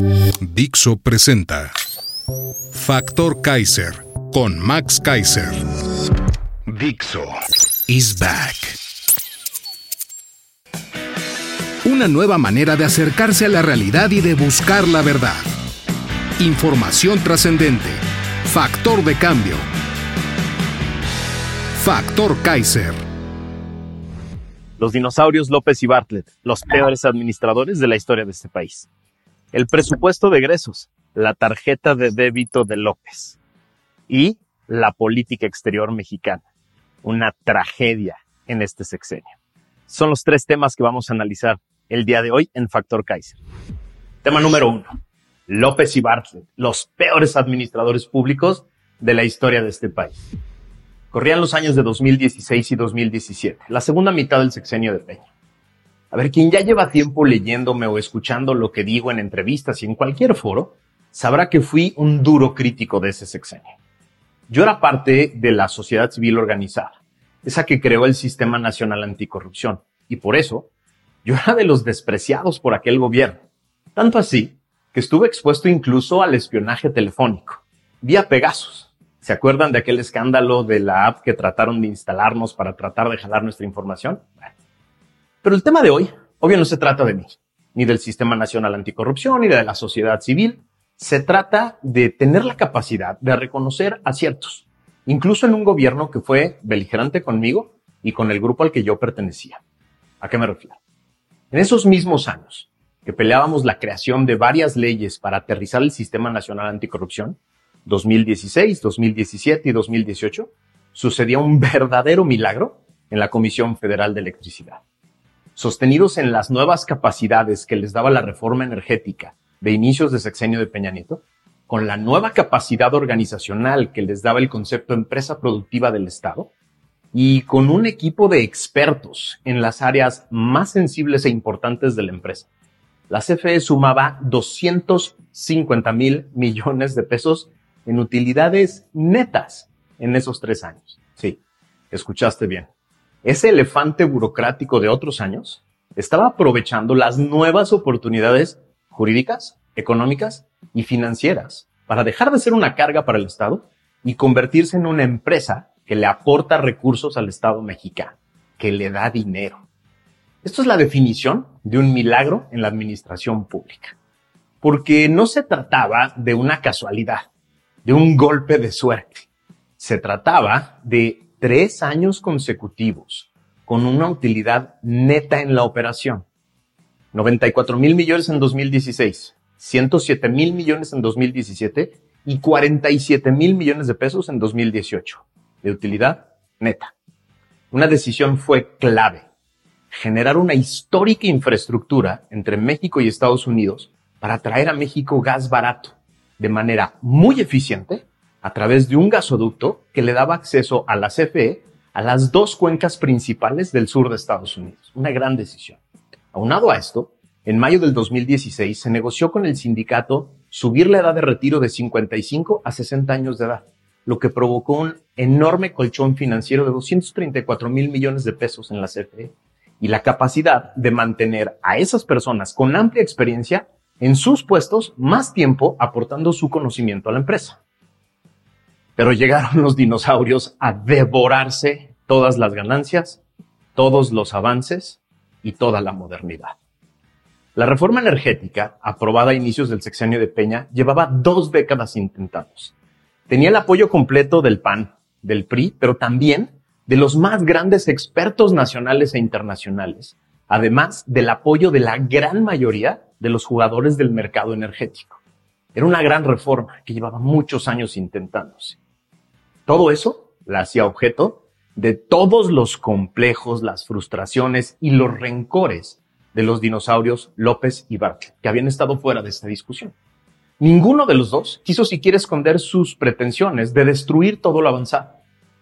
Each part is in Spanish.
Dixo presenta Factor Kaiser con Max Kaiser. Dixo is back. Una nueva manera de acercarse a la realidad y de buscar la verdad. Información trascendente. Factor de cambio. Factor Kaiser. Los dinosaurios López y Bartlett, los peores administradores de la historia de este país. El presupuesto de egresos, la tarjeta de débito de López y la política exterior mexicana. Una tragedia en este sexenio. Son los tres temas que vamos a analizar el día de hoy en Factor Kaiser. Tema número uno. López y Bartlett, los peores administradores públicos de la historia de este país. Corrían los años de 2016 y 2017, la segunda mitad del sexenio de Peña. A ver, quien ya lleva tiempo leyéndome o escuchando lo que digo en entrevistas y en cualquier foro, sabrá que fui un duro crítico de ese sexenio. Yo era parte de la sociedad civil organizada, esa que creó el Sistema Nacional Anticorrupción, y por eso yo era de los despreciados por aquel gobierno. Tanto así que estuve expuesto incluso al espionaje telefónico, vía Pegasus. ¿Se acuerdan de aquel escándalo de la app que trataron de instalarnos para tratar de jalar nuestra información? Pero el tema de hoy, obvio, no se trata de mí, ni del Sistema Nacional Anticorrupción, ni de la sociedad civil. Se trata de tener la capacidad de reconocer aciertos, incluso en un gobierno que fue beligerante conmigo y con el grupo al que yo pertenecía. ¿A qué me refiero? En esos mismos años que peleábamos la creación de varias leyes para aterrizar el Sistema Nacional Anticorrupción, 2016, 2017 y 2018, sucedía un verdadero milagro en la Comisión Federal de Electricidad. Sostenidos en las nuevas capacidades que les daba la reforma energética de inicios de sexenio de Peña Nieto, con la nueva capacidad organizacional que les daba el concepto empresa productiva del Estado, y con un equipo de expertos en las áreas más sensibles e importantes de la empresa. La CFE sumaba 250 mil millones de pesos en utilidades netas en esos tres años. Sí, escuchaste bien. Ese elefante burocrático de otros años estaba aprovechando las nuevas oportunidades jurídicas, económicas y financieras para dejar de ser una carga para el Estado y convertirse en una empresa que le aporta recursos al Estado mexicano, que le da dinero. Esto es la definición de un milagro en la administración pública, porque no se trataba de una casualidad, de un golpe de suerte. Se trataba de tres años consecutivos con una utilidad neta en la operación. 94 mil millones en 2016, 107 mil millones en 2017 y 47 mil millones de pesos en 2018 de utilidad neta. Una decisión fue clave. Generar una histórica infraestructura entre México y Estados Unidos para traer a México gas barato de manera muy eficiente a través de un gasoducto que le daba acceso a la CFE a las dos cuencas principales del sur de Estados Unidos. Una gran decisión. Aunado a esto, en mayo del 2016 se negoció con el sindicato subir la edad de retiro de 55 a 60 años de edad lo que provocó un enorme colchón financiero de 234 mil millones de pesos en la CFE y la capacidad de mantener a esas personas con amplia experiencia en sus puestos más tiempo aportando su conocimiento a la empresa. Pero llegaron los dinosaurios a devorarse todas las ganancias, todos los avances y toda la modernidad. La reforma energética, aprobada a inicios del sexenio de Peña, llevaba dos décadas intentados tenía el apoyo completo del PAN, del PRI, pero también de los más grandes expertos nacionales e internacionales, además del apoyo de la gran mayoría de los jugadores del mercado energético. Era una gran reforma que llevaba muchos años intentándose. Todo eso la hacía objeto de todos los complejos, las frustraciones y los rencores de los dinosaurios López y Bartlett, que habían estado fuera de esta discusión. Ninguno de los dos quiso siquiera esconder sus pretensiones de destruir todo lo avanzado.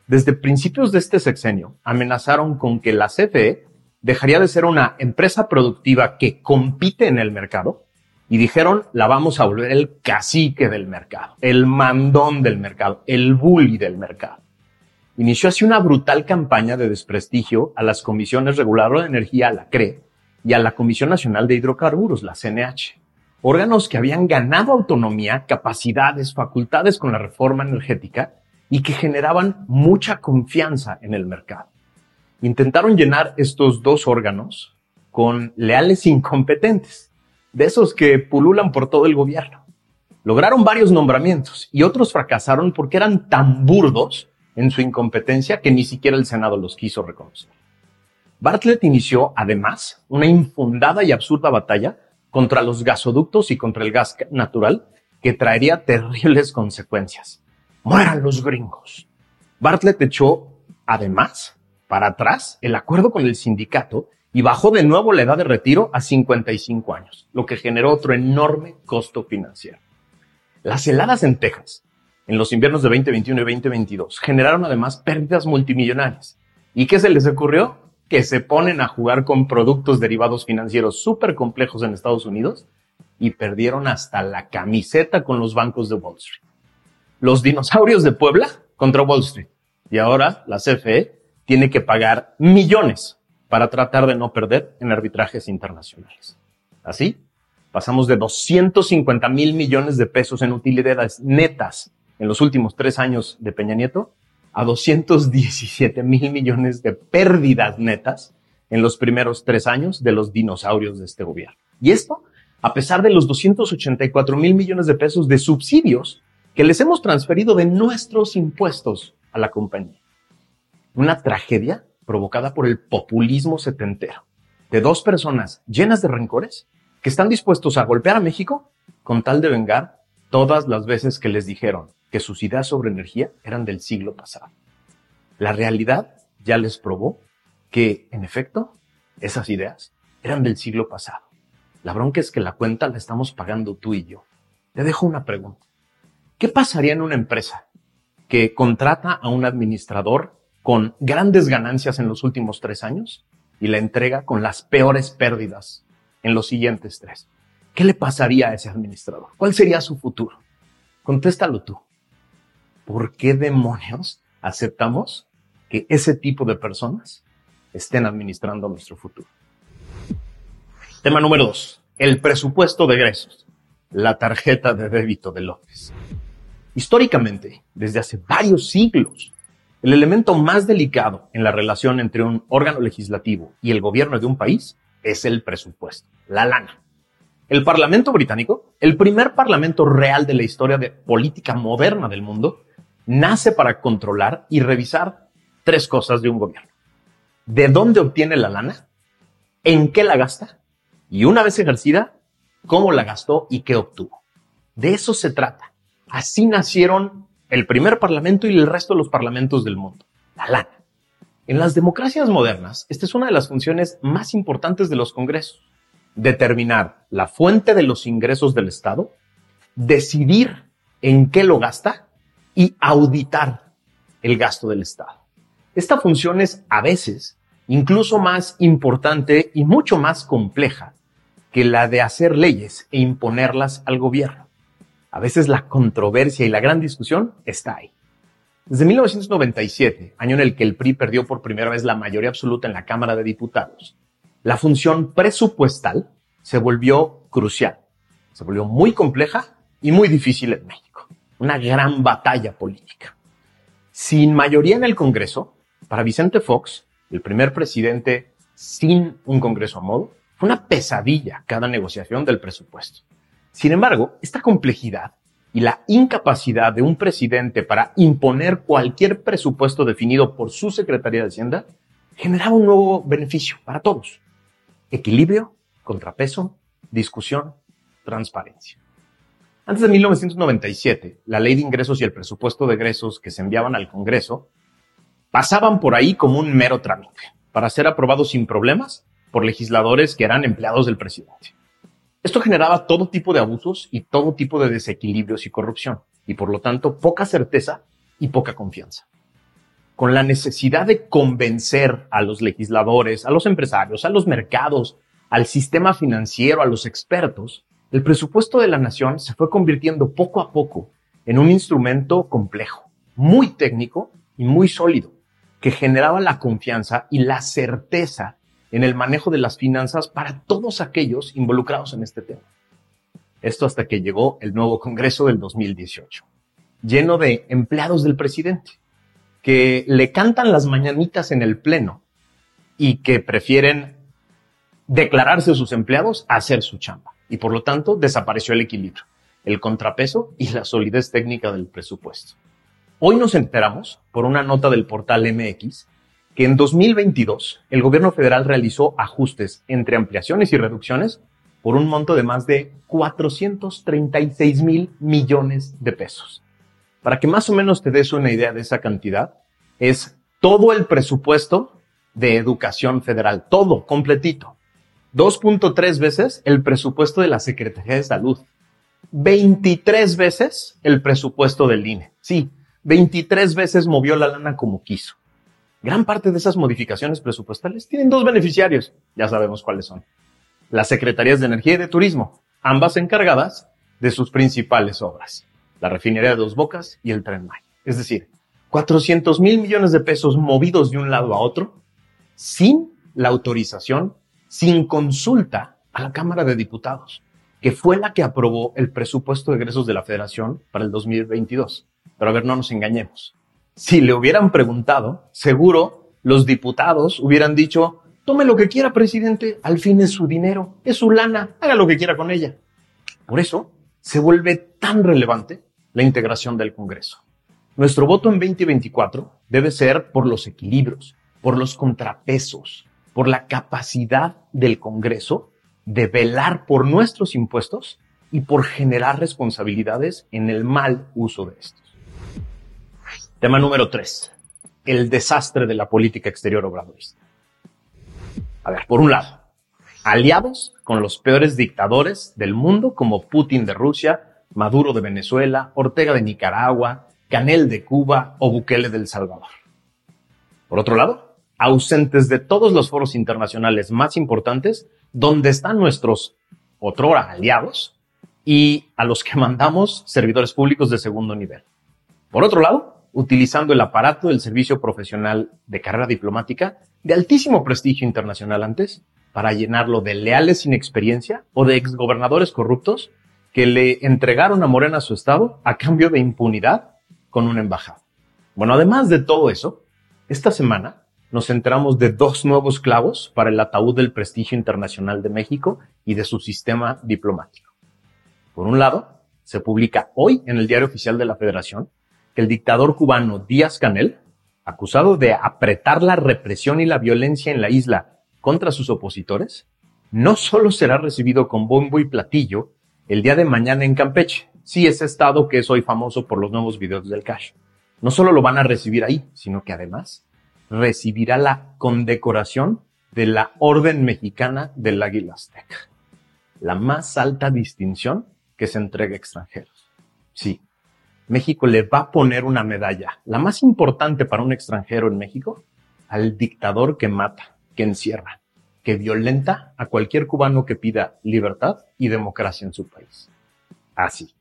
Desde principios de este sexenio amenazaron con que la CFE dejaría de ser una empresa productiva que compite en el mercado y dijeron la vamos a volver el cacique del mercado, el mandón del mercado, el bully del mercado. Inició así una brutal campaña de desprestigio a las comisiones reguladoras de energía, la CRE, y a la Comisión Nacional de Hidrocarburos, la CNH órganos que habían ganado autonomía, capacidades, facultades con la reforma energética y que generaban mucha confianza en el mercado. Intentaron llenar estos dos órganos con leales incompetentes, de esos que pululan por todo el gobierno. Lograron varios nombramientos y otros fracasaron porque eran tan burdos en su incompetencia que ni siquiera el Senado los quiso reconocer. Bartlett inició, además, una infundada y absurda batalla contra los gasoductos y contra el gas natural que traería terribles consecuencias. Mueran los gringos. Bartlett echó, además, para atrás el acuerdo con el sindicato y bajó de nuevo la edad de retiro a 55 años, lo que generó otro enorme costo financiero. Las heladas en Texas, en los inviernos de 2021 y 2022, generaron además pérdidas multimillonarias. ¿Y qué se les ocurrió? que se ponen a jugar con productos derivados financieros súper complejos en Estados Unidos y perdieron hasta la camiseta con los bancos de Wall Street. Los dinosaurios de Puebla contra Wall Street. Y ahora la CFE tiene que pagar millones para tratar de no perder en arbitrajes internacionales. Así, pasamos de 250 mil millones de pesos en utilidades netas en los últimos tres años de Peña Nieto a 217 mil millones de pérdidas netas en los primeros tres años de los dinosaurios de este gobierno. Y esto a pesar de los 284 mil millones de pesos de subsidios que les hemos transferido de nuestros impuestos a la compañía. Una tragedia provocada por el populismo setentero de dos personas llenas de rencores que están dispuestos a golpear a México con tal de vengar todas las veces que les dijeron que sus ideas sobre energía eran del siglo pasado. La realidad ya les probó que, en efecto, esas ideas eran del siglo pasado. La bronca es que la cuenta la estamos pagando tú y yo. Te dejo una pregunta. ¿Qué pasaría en una empresa que contrata a un administrador con grandes ganancias en los últimos tres años y la entrega con las peores pérdidas en los siguientes tres? ¿Qué le pasaría a ese administrador? ¿Cuál sería su futuro? Contéstalo tú. ¿por qué demonios aceptamos que ese tipo de personas estén administrando nuestro futuro? Tema número dos, el presupuesto de egresos, la tarjeta de débito de López. Históricamente, desde hace varios siglos, el elemento más delicado en la relación entre un órgano legislativo y el gobierno de un país es el presupuesto, la lana. El Parlamento británico, el primer parlamento real de la historia de política moderna del mundo, nace para controlar y revisar tres cosas de un gobierno. ¿De dónde obtiene la lana? ¿En qué la gasta? Y una vez ejercida, ¿cómo la gastó y qué obtuvo? De eso se trata. Así nacieron el primer parlamento y el resto de los parlamentos del mundo. La lana. En las democracias modernas, esta es una de las funciones más importantes de los congresos. Determinar la fuente de los ingresos del Estado, decidir en qué lo gasta y auditar el gasto del Estado. Esta función es a veces incluso más importante y mucho más compleja que la de hacer leyes e imponerlas al gobierno. A veces la controversia y la gran discusión está ahí. Desde 1997, año en el que el PRI perdió por primera vez la mayoría absoluta en la Cámara de Diputados, la función presupuestal se volvió crucial, se volvió muy compleja y muy difícil en México una gran batalla política. Sin mayoría en el Congreso, para Vicente Fox, el primer presidente sin un Congreso a modo, fue una pesadilla cada negociación del presupuesto. Sin embargo, esta complejidad y la incapacidad de un presidente para imponer cualquier presupuesto definido por su Secretaría de Hacienda generaba un nuevo beneficio para todos. Equilibrio, contrapeso, discusión, transparencia. Antes de 1997, la ley de ingresos y el presupuesto de egresos que se enviaban al Congreso pasaban por ahí como un mero trámite para ser aprobados sin problemas por legisladores que eran empleados del presidente. Esto generaba todo tipo de abusos y todo tipo de desequilibrios y corrupción, y por lo tanto poca certeza y poca confianza. Con la necesidad de convencer a los legisladores, a los empresarios, a los mercados, al sistema financiero, a los expertos, el presupuesto de la nación se fue convirtiendo poco a poco en un instrumento complejo, muy técnico y muy sólido, que generaba la confianza y la certeza en el manejo de las finanzas para todos aquellos involucrados en este tema. Esto hasta que llegó el nuevo Congreso del 2018, lleno de empleados del presidente, que le cantan las mañanitas en el Pleno y que prefieren declararse sus empleados a hacer su chamba. Y por lo tanto desapareció el equilibrio, el contrapeso y la solidez técnica del presupuesto. Hoy nos enteramos, por una nota del portal MX, que en 2022 el gobierno federal realizó ajustes entre ampliaciones y reducciones por un monto de más de 436 mil millones de pesos. Para que más o menos te des una idea de esa cantidad, es todo el presupuesto de educación federal, todo completito. 2.3 veces el presupuesto de la Secretaría de Salud. 23 veces el presupuesto del INE. Sí, 23 veces movió la lana como quiso. Gran parte de esas modificaciones presupuestales tienen dos beneficiarios, ya sabemos cuáles son. Las Secretarías de Energía y de Turismo, ambas encargadas de sus principales obras, la refinería de Dos Bocas y el Tren Maya. Es decir, 400 mil millones de pesos movidos de un lado a otro sin la autorización, sin consulta a la Cámara de Diputados, que fue la que aprobó el presupuesto de egresos de la Federación para el 2022. Pero a ver, no nos engañemos si le hubieran preguntado, seguro los diputados hubieran dicho, tome lo que quiera, presidente, al fin es su dinero, es su lana, haga lo que quiera con ella. Por eso se vuelve tan relevante la integración del Congreso. Nuestro voto en 2024 debe ser por los equilibrios, por los contrapesos, por la capacidad del Congreso de velar por nuestros impuestos y por generar responsabilidades en el mal uso de estos. Tema número tres, el desastre de la política exterior obradorista. A ver, por un lado, aliados con los peores dictadores del mundo como Putin de Rusia, Maduro de Venezuela, Ortega de Nicaragua, Canel de Cuba o Bukele del Salvador. Por otro lado, ausentes de todos los foros internacionales más importantes donde están nuestros otrora aliados y a los que mandamos servidores públicos de segundo nivel. Por otro lado, utilizando el aparato del servicio profesional de carrera diplomática de altísimo prestigio internacional antes para llenarlo de leales sin experiencia o de exgobernadores corruptos que le entregaron a Morena su estado a cambio de impunidad con una embajada. Bueno, además de todo eso, esta semana nos enteramos de dos nuevos clavos para el ataúd del prestigio internacional de México y de su sistema diplomático. Por un lado, se publica hoy en el Diario Oficial de la Federación que el dictador cubano Díaz Canel, acusado de apretar la represión y la violencia en la isla contra sus opositores, no solo será recibido con bombo y platillo el día de mañana en Campeche, sí ese estado que es hoy famoso por los nuevos videos del cash. No solo lo van a recibir ahí, sino que además recibirá la condecoración de la Orden Mexicana del Águila Azteca, la más alta distinción que se entrega a extranjeros. Sí, México le va a poner una medalla, la más importante para un extranjero en México, al dictador que mata, que encierra, que violenta a cualquier cubano que pida libertad y democracia en su país. Así.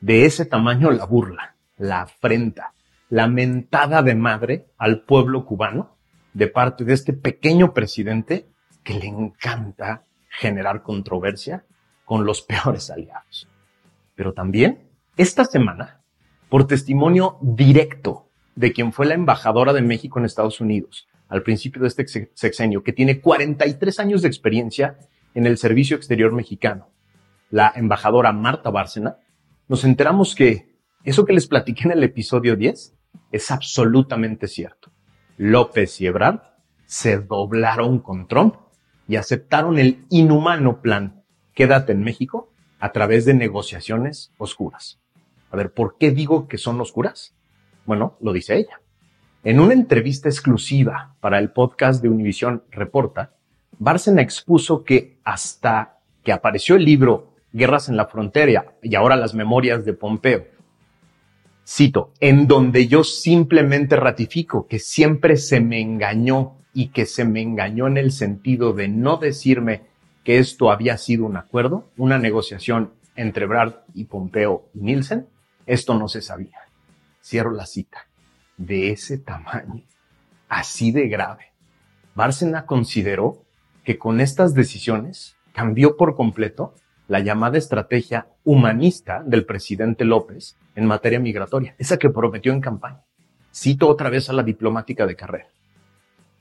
De ese tamaño la burla, la afrenta, la mentada de madre al pueblo cubano de parte de este pequeño presidente que le encanta generar controversia con los peores aliados. Pero también esta semana, por testimonio directo de quien fue la embajadora de México en Estados Unidos al principio de este sexenio, que tiene 43 años de experiencia en el servicio exterior mexicano, la embajadora Marta Bárcena, nos enteramos que eso que les platiqué en el episodio 10 es absolutamente cierto. López y Ebrard se doblaron con Trump y aceptaron el inhumano plan Quédate en México a través de negociaciones oscuras. A ver, ¿por qué digo que son oscuras? Bueno, lo dice ella. En una entrevista exclusiva para el podcast de Univision Reporta, Bárcena expuso que hasta que apareció el libro Guerras en la Frontera y ahora las memorias de Pompeo, cito, en donde yo simplemente ratifico que siempre se me engañó y que se me engañó en el sentido de no decirme que esto había sido un acuerdo, una negociación entre Brad y Pompeo y Nielsen, esto no se sabía. Cierro la cita. De ese tamaño, así de grave. Bárcena consideró que con estas decisiones cambió por completo la llamada estrategia humanista del presidente López en materia migratoria, esa que prometió en campaña. Cito otra vez a la diplomática de carrera.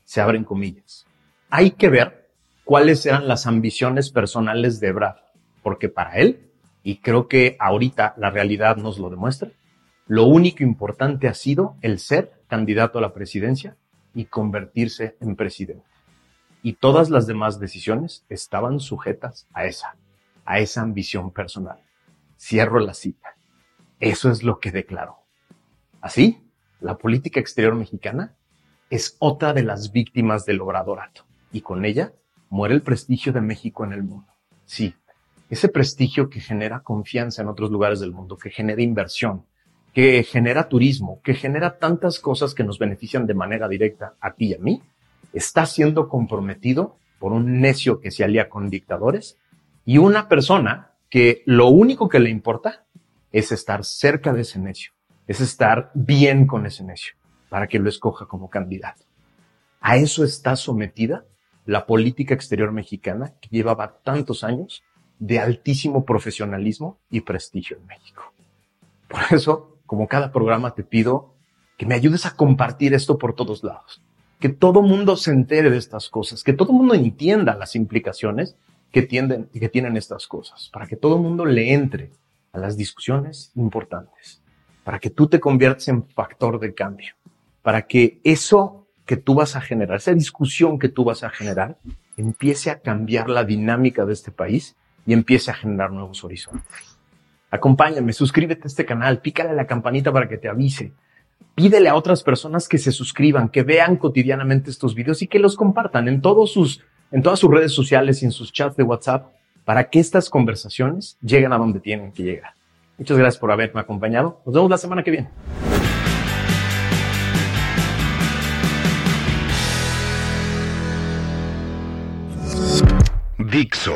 Se abren comillas. Hay que ver cuáles eran las ambiciones personales de Brad, porque para él, y creo que ahorita la realidad nos lo demuestra, lo único importante ha sido el ser candidato a la presidencia y convertirse en presidente. Y todas las demás decisiones estaban sujetas a esa, a esa ambición personal. Cierro la cita. Eso es lo que declaró. Así, la política exterior mexicana es otra de las víctimas del obradorato y con ella muere el prestigio de México en el mundo. Sí, ese prestigio que genera confianza en otros lugares del mundo, que genera inversión, que genera turismo, que genera tantas cosas que nos benefician de manera directa a ti y a mí, está siendo comprometido por un necio que se alía con dictadores y una persona que lo único que le importa es estar cerca de ese necio, es estar bien con ese necio para que lo escoja como candidato. A eso está sometida la política exterior mexicana que llevaba tantos años de altísimo profesionalismo y prestigio en México. Por eso, como cada programa, te pido que me ayudes a compartir esto por todos lados. Que todo mundo se entere de estas cosas, que todo mundo entienda las implicaciones que, tienen estas cosas, para que todo mundo le entre a las discusiones importantes, para que tú te conviertas en factor de cambio, para que eso que tú vas a generar, esa discusión que tú vas a generar, empiece a cambiar la dinámica de este país y empiece a generar nuevos horizontes. Acompáñame, suscríbete a este canal, pícale a la campanita para que te avise. Pídele a otras personas que se suscriban, que vean cotidianamente estos videos y que los compartan en todos sus en todas sus redes sociales y en sus chats de WhatsApp para que estas conversaciones lleguen a donde tienen que llegar. Muchas gracias por haberme acompañado. Nos vemos la semana que viene. Dixo